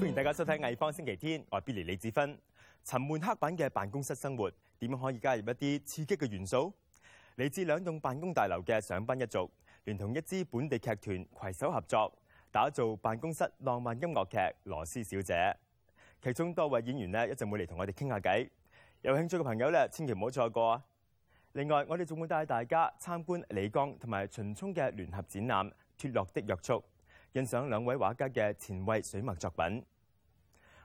欢迎大家收睇《艺方星期天》，我系 Billy 李子芬。沉闷黑板嘅办公室生活，点样可以加入一啲刺激嘅元素？嚟自两栋办公大楼嘅上班一族，连同一支本地剧团携手合作，打造办公室浪漫音乐剧《罗斯小姐》。其中多位演员咧一阵会嚟同我哋倾下偈。有兴趣嘅朋友咧千祈唔好错过。另外，我哋仲会带大家参观李刚同埋秦冲嘅联合展览《脱落的约束》，欣赏两位画家嘅前卫水墨作品。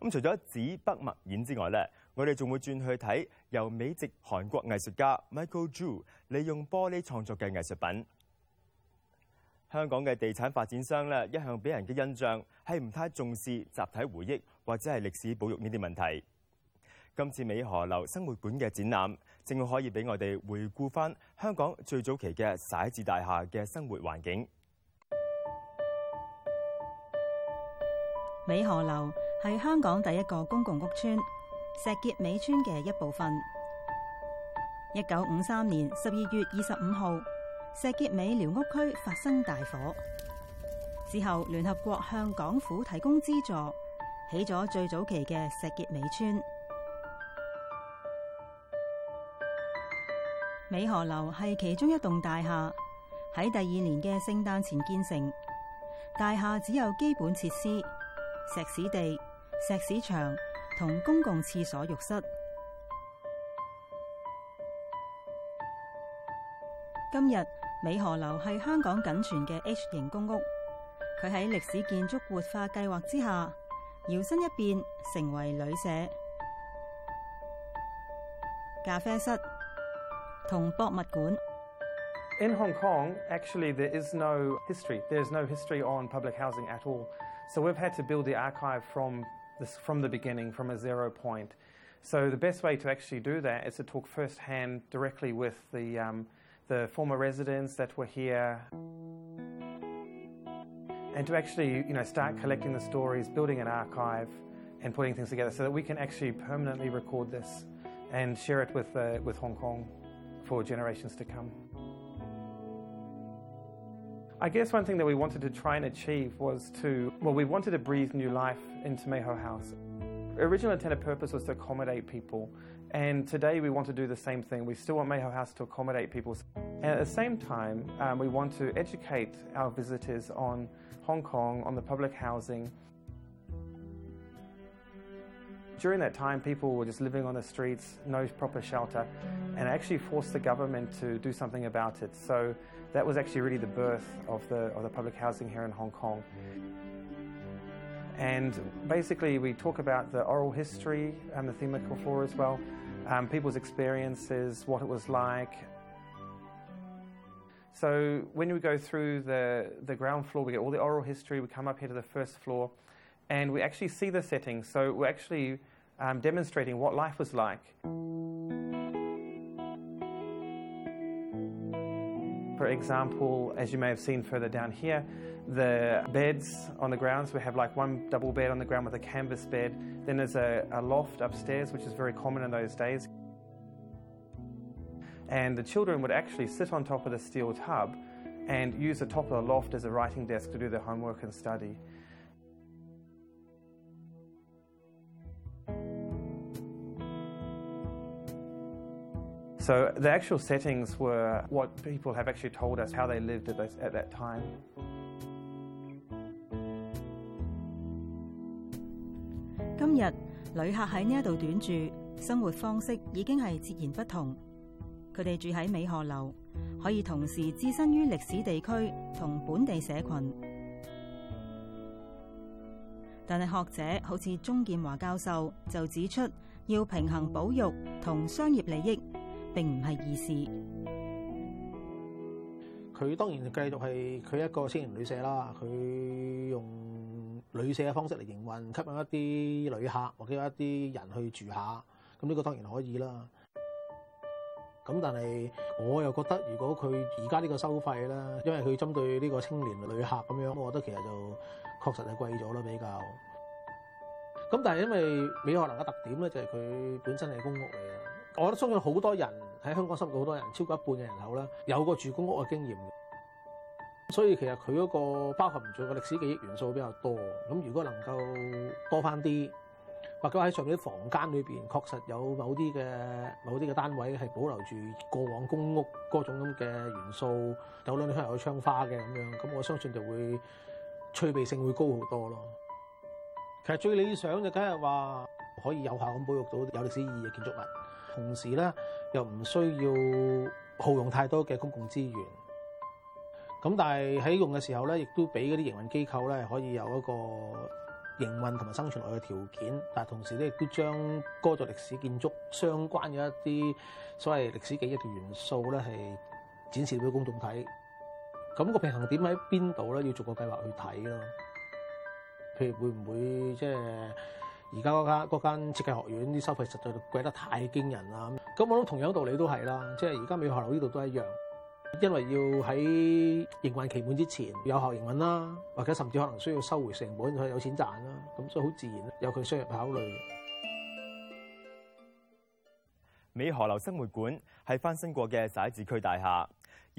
咁除咗紙筆墨演之外咧，我哋仲會轉去睇由美籍韓國藝術家 Michael r e u 利用玻璃創作嘅藝術品。香港嘅地產發展商咧，一向俾人嘅印象係唔太重視集體回憶或者係歷史保育呢啲問題。今次美河流生活館嘅展覽，正好可以俾我哋回顧翻香港最早期嘅寫字大廈嘅生活環境。美河流。系香港第一个公共屋村石硖尾村嘅一部分。一九五三年十二月二十五号，石硖尾寮屋区发生大火。之后，联合国向港府提供资助，起咗最早期嘅石硖尾村。美河楼系其中一栋大厦，喺第二年嘅圣诞前建成。大厦只有基本设施，石屎地。石屎墙同公共厕所浴室。今日美河楼系香港仅存嘅 H 型公屋，佢喺历史建筑活化计划之下，摇身一变成为旅社、咖啡室同博物馆。In Hong Kong, actually, there is no history. There's no history on public housing at all. So we've had to build the archive from this from the beginning, from a zero point. So the best way to actually do that is to talk firsthand directly with the, um, the former residents that were here. And to actually, you know, start collecting the stories, building an archive, and putting things together so that we can actually permanently record this and share it with, uh, with Hong Kong for generations to come. I guess one thing that we wanted to try and achieve was to, well, we wanted to breathe new life into Meho House. Original intended purpose was to accommodate people, and today we want to do the same thing. We still want Meho House to accommodate people. And at the same time, um, we want to educate our visitors on Hong Kong, on the public housing, during that time, people were just living on the streets, no proper shelter, and actually forced the government to do something about it. So that was actually really the birth of the, of the public housing here in Hong Kong. And basically, we talk about the oral history and the thematic floor as well, um, people's experiences, what it was like, so when we go through the, the ground floor, we get all the oral history, we come up here to the first floor, and we actually see the setting. So we're actually um, demonstrating what life was like. For example, as you may have seen further down here, the beds on the grounds, we have like one double bed on the ground with a canvas bed. Then there's a, a loft upstairs, which is very common in those days. And the children would actually sit on top of the steel tub and use the top of the loft as a writing desk to do their homework and study. so the actual settings were what people have actually told us how they lived at that time 今日旅客喺呢一度短住生活方式已经系截然不同佢哋住喺美河楼可以同时置身于历史地区同本地社群但系学者好似钟建华教授就指出要平衡保育同商业利益并唔系易事。佢当然继续系佢一个青年旅舍啦，佢用旅舍嘅方式嚟营运，吸引一啲旅客或者一啲人去住下。咁呢个当然可以啦。咁但系我又觉得，如果佢而家呢个收费咧，因为佢针对呢个青年旅客咁样，我觉得其实就确实系贵咗啦，比较。咁但系因为美学能嘅特点咧，就系佢本身系公屋嚟嘅。我覺得相信好多人喺香港生活，好多人超過一半嘅人口啦，有個住公屋嘅經驗，所以其實佢嗰個包含唔住嘅歷史記憶元素比較多。咁如果能夠多翻啲，或者喺上面啲房間裏邊確實有某啲嘅某啲嘅單位係保留住過往公屋嗰種咁嘅元素，有兩條窗有窗花嘅咁樣，咁我相信就會趣味性會高好多咯。其實最理想就梗係話可以有效咁保育到有歷史意義嘅建築物。同時咧，又唔需要耗用太多嘅公共資源。咁但係喺用嘅時候咧，亦都俾嗰啲營運機構咧可以有一個營運同埋生存落去嘅條件。但同時咧，亦都將歌作歷史建築相關嘅一啲所謂歷史記憶嘅元素咧，係展示俾公眾睇。咁個平衡點喺邊度咧？要做個計劃去睇咯。譬如會唔會即係？而家嗰間嗰間設計學院啲收費實在貴得太驚人啦！咁我諗同樣道理都係啦，即係而家美河樓呢度都一樣，因為要喺營運期滿之前有學營運啦，或者甚至可能需要收回成本，有錢賺啦，咁所以好自然有佢商入考慮。美河樓生活館係翻新過嘅寨子區大廈。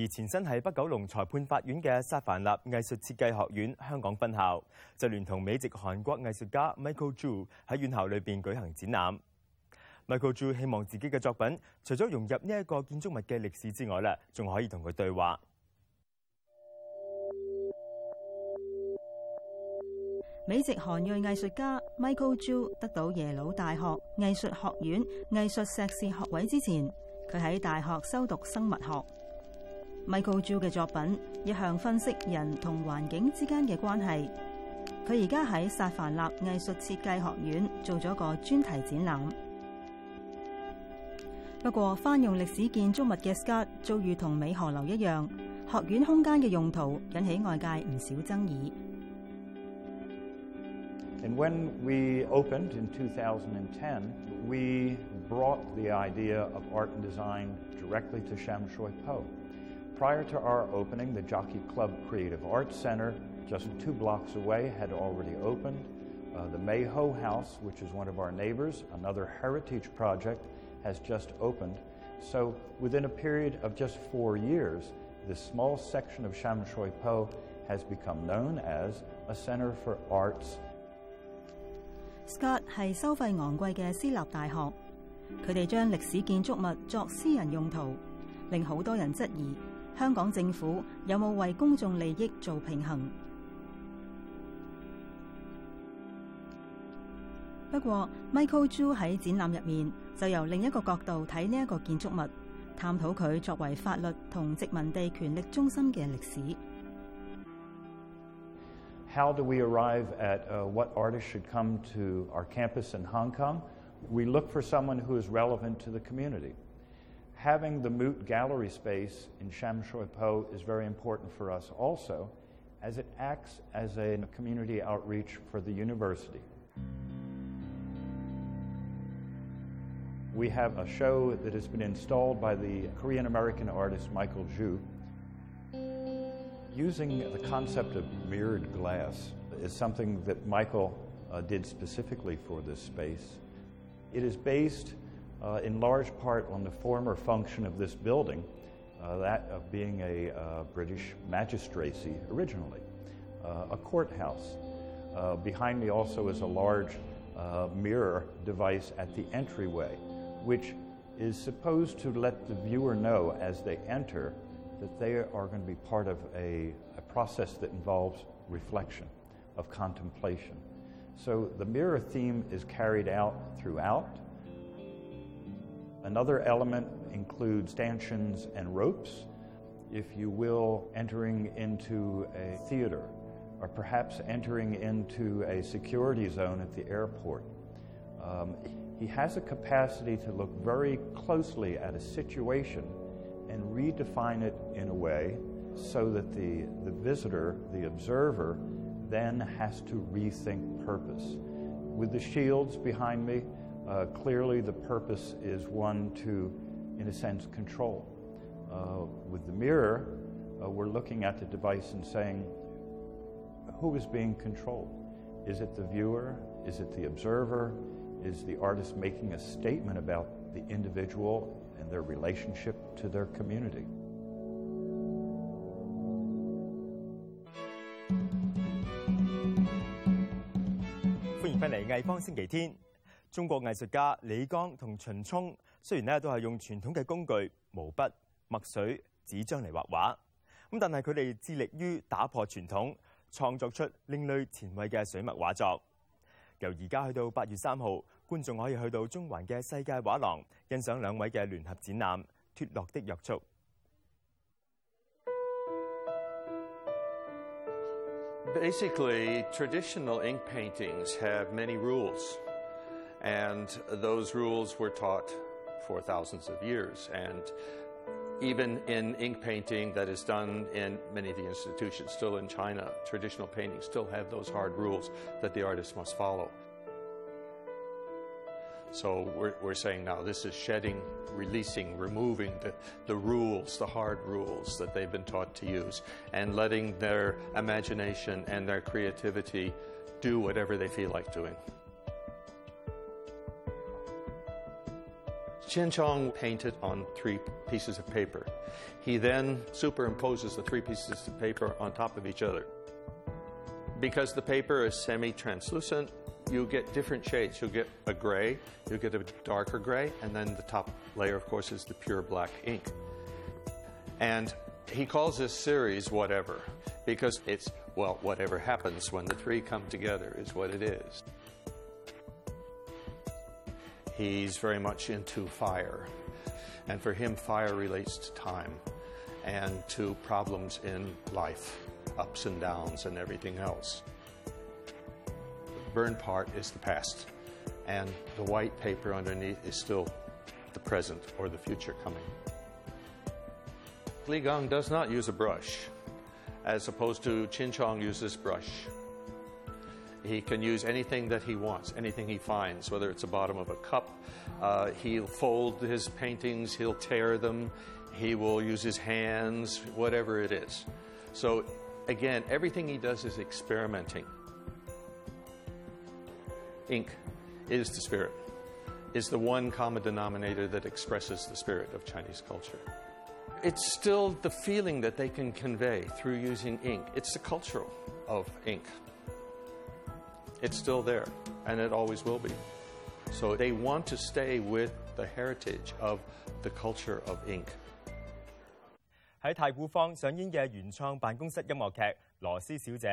而前身係北九龍裁判法院嘅沙凡納藝術設計學院香港分校，就聯同美籍韓國藝術家 Michael Zhu 喺院校裏邊舉行展覽。Michael Zhu 希望自己嘅作品除咗融入呢一個建築物嘅歷史之外咧，仲可以同佢對話。美籍韓裔藝術家 Michael Zhu 得到耶魯大學藝術學院藝術碩士學位之前，佢喺大學修讀生物學。Michael Joo 嘅作品一向分析人同环境之间嘅关系。佢而家喺萨凡纳艺术设计学院做咗个专题展览。不过，翻用历史建筑物嘅 Scott 遭遇同美河流一样，学院空间嘅用途引起外界唔少争议。And when we opened in 2010, we brought the idea of art and design directly to Chamshoy Po. Prior to our opening, the Jockey Club Creative Arts Center, just two blocks away, had already opened. Uh, the Mayho House, which is one of our neighbors, another heritage project, has just opened. So, within a period of just four years, this small section of Sham Shui Po has become known as a center for arts. Scott 係收費昂貴嘅私立大學，佢哋將歷史建築物作私人用途，令好多人質疑。香港政府有冇为公众利益做平衡？不过，Michael Zhu 喺展览入面就由另一个角度睇呢一个建筑物，探讨佢作为法律同殖民地权力中心嘅历史。How do we arrive at、what artist should come to our campus in Hong Kong? We look for someone who is relevant to the community. having the Moot gallery space in Shui Po is very important for us also, as it acts as a community outreach for the university. We have a show that has been installed by the Korean American artist Michael Ju. Using the concept of mirrored glass is something that Michael uh, did specifically for this space. It is based uh, in large part on the former function of this building, uh, that of being a uh, British magistracy originally, uh, a courthouse. Uh, behind me also is a large mirror device at the entryway, which is supposed to let the viewer know as they enter that they are going to be part of a, a process that involves reflection, of contemplation. So the mirror theme is carried out throughout. Another element includes stanchions and ropes, if you will, entering into a theater or perhaps entering into a security zone at the airport. Um, he has a capacity to look very closely at a situation and redefine it in a way so that the, the visitor, the observer, then has to rethink purpose. With the shields behind me, uh, clearly, the purpose is one to, in a sense, control. Uh, with the mirror, uh, we're looking at the device and saying, who is being controlled? Is it the viewer? Is it the observer? Is the artist making a statement about the individual and their relationship to their community? 歡迎返嚟《藝方星期天》。中国艺术家李刚同秦冲虽然咧都系用传统嘅工具毛笔、墨水、纸张嚟画画，咁但系佢哋致力于打破传统，创作出另类前卫嘅水墨画作。由而家去到八月三号，观众可以去到中环嘅世界画廊欣赏两位嘅联合展览《脱落的约束》。Basically, traditional ink paintings have many rules. And those rules were taught for thousands of years. And even in ink painting that is done in many of the institutions, still in China, traditional paintings still have those hard rules that the artist must follow. So we're, we're saying now this is shedding, releasing, removing the, the rules, the hard rules that they've been taught to use, and letting their imagination and their creativity do whatever they feel like doing. Chin Chong painted on three pieces of paper. He then superimposes the three pieces of paper on top of each other. Because the paper is semi translucent, you get different shades. You'll get a gray, you'll get a darker gray, and then the top layer, of course, is the pure black ink. And he calls this series whatever, because it's, well, whatever happens when the three come together is what it is. He's very much into fire. And for him, fire relates to time and to problems in life, ups and downs, and everything else. The burn part is the past, and the white paper underneath is still the present or the future coming. Li Gong does not use a brush, as opposed to Qin Chong uses brush. He can use anything that he wants, anything he finds, whether it's the bottom of a cup. Uh, he'll fold his paintings, he'll tear them, he will use his hands, whatever it is. So, again, everything he does is experimenting. Ink is the spirit, is the one common denominator that expresses the spirit of Chinese culture it's still the feeling that they can convey through using ink. It's the cultural of ink. It's still there, and it always will be. So they want to stay with the heritage of the culture of ink. 喺太古坊上演嘅原創辦公室音樂劇《羅斯小姐》，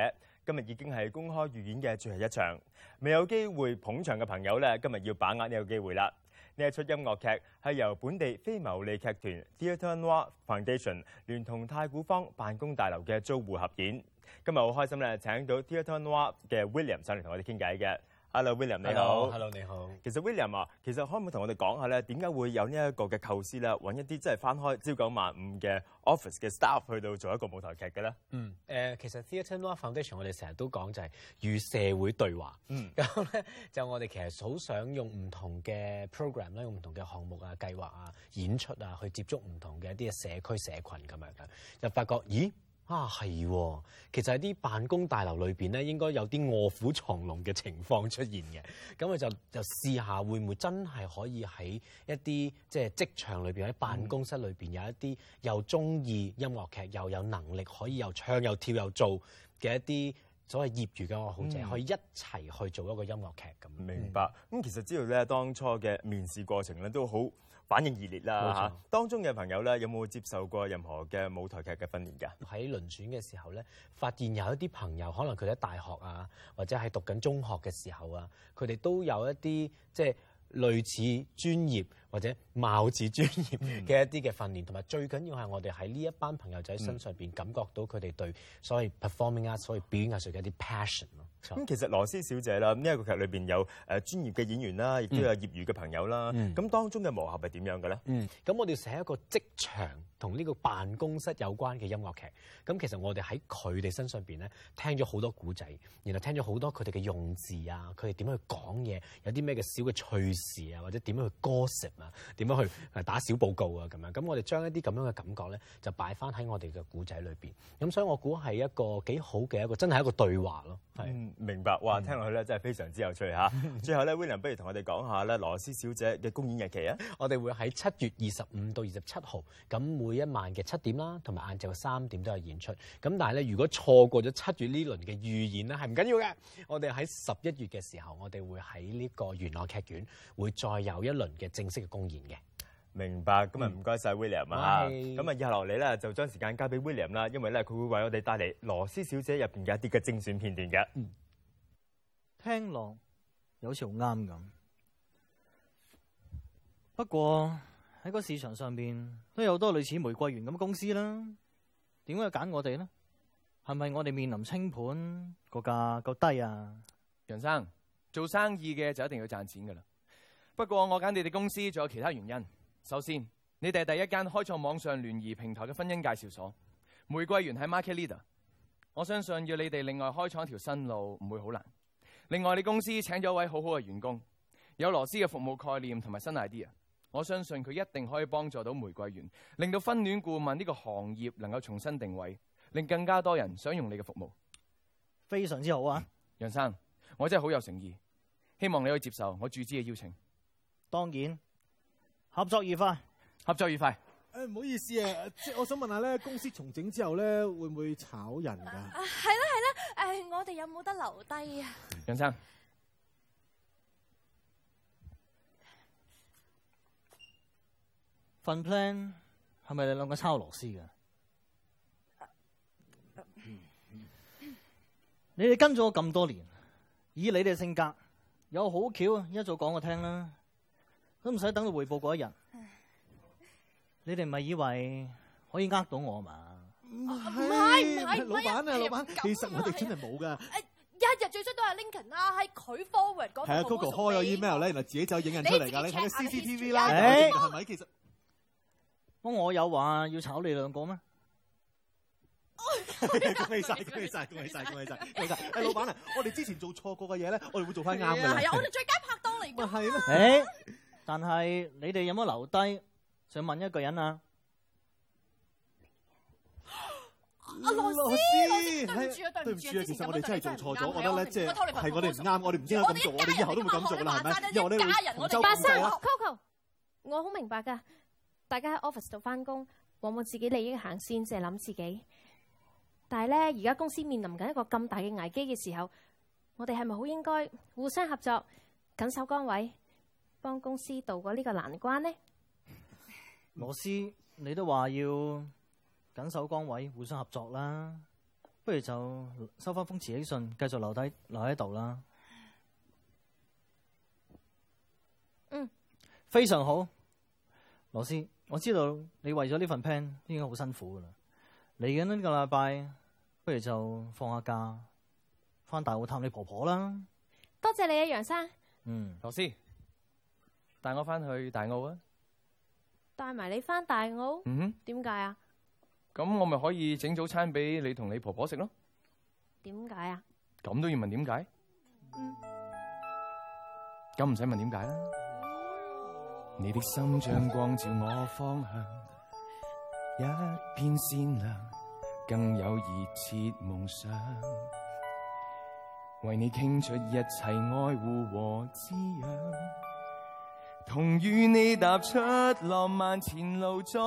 今日已經係公開預演嘅最後一場。未有機會捧場嘅朋友咧，今日要把握呢個機會啦！呢一出音樂劇係由本地非牟利劇團 Theater One Foundation 聯同太古坊辦公大樓嘅租户合演。今日好開心咧，請到 Theater One 嘅 William 上嚟同我哋傾偈嘅。Hello，William，你好。Hello，你好。其實 William 啊，其實可唔可以同我哋講下咧，點解會有呢一個嘅構思咧？揾一啲即係翻開朝九晚五嘅 office 嘅 staff 去到做一個舞台劇嘅咧？嗯，誒，其實 Theatre n o i r Foundation 我哋成日都講就係與社會對話。嗯。咁咧就我哋其實好想用唔同嘅 program 咧，用唔同嘅項目啊、計劃啊、演出啊，去接觸唔同嘅一啲社區社群咁樣嘅，就發覺咦～啊，系、喎！其實喺啲辦公大樓裏边咧，應該有啲卧虎藏龍嘅情況出現嘅。咁我就就試下會唔會真係可以喺一啲即係職場裏边喺辦公室裏边有一啲又中意音樂劇又有能力可以又唱又跳又做嘅一啲所謂業餘嘅愛好者，可以一齊去做一個音樂劇咁。明白。咁其實知道咧，當初嘅面試過程咧都好。反應熱烈啦嚇，當中嘅朋友咧有冇接受過任何嘅舞台劇嘅訓練㗎？喺輪選嘅時候咧，發現有一啲朋友可能佢喺大學啊，或者喺讀緊中學嘅時候啊，佢哋都有一啲即係類似專業或者貌似專業嘅一啲嘅訓練，同埋最緊要係我哋喺呢一班朋友仔身上邊感覺到佢哋對所謂 performing arts，所謂表演藝術嘅一啲 passion 咯。咁其實羅斯小姐啦，呢一個劇裏邊有誒專業嘅演員啦，亦都有業餘嘅朋友啦。咁當中嘅磨合係點樣嘅咧？咁我哋寫一個職場同呢個辦公室有關嘅音樂劇。咁其實我哋喺佢哋身上邊咧，聽咗好多古仔，然後聽咗好多佢哋嘅用字啊，佢哋點樣去講嘢，有啲咩嘅小嘅趣事啊，或者點樣去 gossip 啊，點樣去打小報告啊咁樣。咁我哋將一啲咁樣嘅感覺咧，就擺翻喺我哋嘅古仔裏邊。咁所以我估係一個幾好嘅一個，真係一個對話咯，係。明白哇！聽落去咧，真係非常之有趣嚇。最後咧，William 不如同我哋講下咧，羅斯小姐嘅公演日期啊，我哋會喺七月二十五到二十七號，咁每一晚嘅七點啦，同埋晏晝三點都有演出。咁但係咧，如果錯過咗七月呢輪嘅預演咧，係唔緊要嘅。我哋喺十一月嘅時候，我哋會喺呢個元朗劇院會再有一輪嘅正式嘅公演嘅。明白，咁啊唔該晒 William 啊，咁啊日落嚟咧就將時間交俾 William 啦，因為咧佢會為我哋帶嚟《羅斯小姐》入邊嘅一啲嘅精選片段嘅。聽落又好似好啱咁，不過喺個市場上邊都有好多類似玫瑰園咁公司啦，點解揀我哋咧？係咪我哋面臨清盤個價夠低啊？楊生做生意嘅就一定要賺錢噶啦，不過我揀你哋公司仲有其他原因。首先，你哋系第一间开创网上联谊平台嘅婚姻介绍所，玫瑰园喺 market leader。我相信要你哋另外开创一条新路唔会好难。另外，你公司请咗一位好好嘅员工，有罗斯嘅服务概念同埋新 idea。我相信佢一定可以帮助到玫瑰园，令到婚恋顾问呢个行业能够重新定位，令更加多人想用你嘅服务。非常之好啊，杨生，我真系好有诚意，希望你可以接受我注资嘅邀请。当然。合作愉快，合作愉快。诶，唔好意思啊，即系我想问下咧，公司重整之后咧，会唔会炒人噶？系啦系啦，诶，我哋有冇得留低啊？杨生份 Plan 系咪你两个抄螺丝噶？你哋跟咗我咁多年，以你哋性格，有好巧啊，一早讲我听啦。都唔使等佢回報嗰一日，你哋咪以為可以呃到我嘛？唔系唔系，老板啊，老板，其實我哋真係冇噶。一日最衰都系 l i n c o l n 啦，喺佢 Forward 嗰，系啊，Coco 開咗 email 咧，原來自己就影人出嚟噶，你 c c t v 啦，系咪？其實，我有話要炒你兩個咩？恭喜晒，恭喜晒，恭喜晒，恭喜晒，恭喜晒！老闆啊，我哋之前做錯過嘅嘢咧，我哋會做翻啱嘅。係啊，我哋最佳拍檔嚟嘅。咪係咩？但系你哋有冇留低想问一个人啊？阿老师，对唔住啊，对唔住啊，其实我哋真系做错咗，我得咧即系系我哋唔啱，我哋唔应该做，以后都唔敢做啦，系咪？因为生 Coco，我好明白噶，大家喺 office 度翻工，往往自己利益行先，净系谂自己。但系咧，而家公司面临紧一个咁大嘅危机嘅时候，我哋系咪好应该互相合作，紧守岗位？帮公司渡过呢个难关呢？罗斯，你都话要紧守岗位，互相合作啦。不如就收翻封辞职信，继续留低留喺度啦。嗯，非常好，罗斯，我知道你为咗呢份 plan 应该好辛苦噶啦。嚟紧呢个礼拜，不如就放下假，翻大澳探你婆婆啦。多谢你啊，杨生。嗯，罗斯。带我翻去大澳啊带埋你翻大澳嗯点解啊咁我咪可以整早餐俾你同你婆婆食咯点解啊咁都要问点解嗯咁唔使问点解啦你的心像光照我方向一片善良更有热切梦想为你倾出一切爱护和滋养同与你踏出浪漫前路，再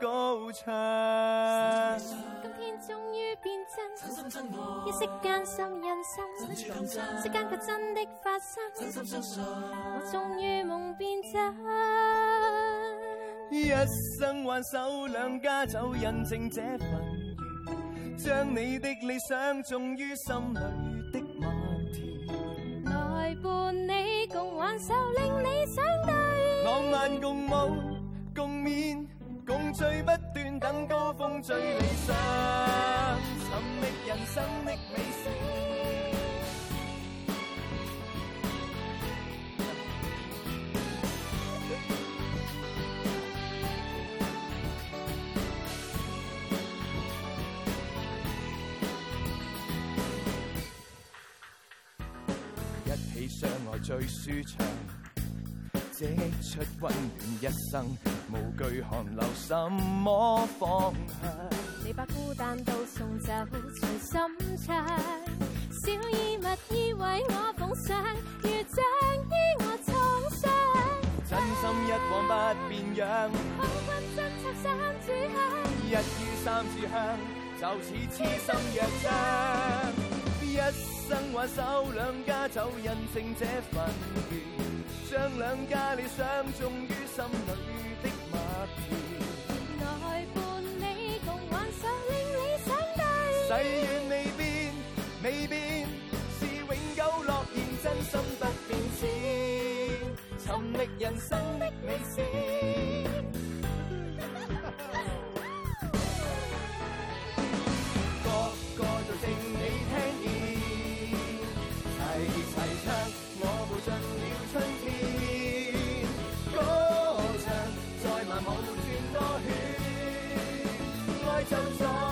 高唱。今天终于变真，一息间心入心，一息间却真的发生。我终于梦变真，一生挽手两家酒印证这份缘，将你的理想种于心里的麦田，来伴你共挽手，令你想。共舞，共面，共醉不断，等高峰最理想。寻觅人生的美星，一起相爱最舒畅。这出温暖一生，无惧寒流什么方向？你把孤单都送走，心唱，小衣物依为我奉上，如正衣我创伤。真心一往不变样，空军侦拆三柱香，一于三柱香，就似痴心药香。一生挽手两家走，印证这份缘。将两家理想种于心里的默念，来伴你共幻想，令理想大。世誓愿未变，未变，是永久诺言，真心不变先，寻觅人生的美事。Sometimes I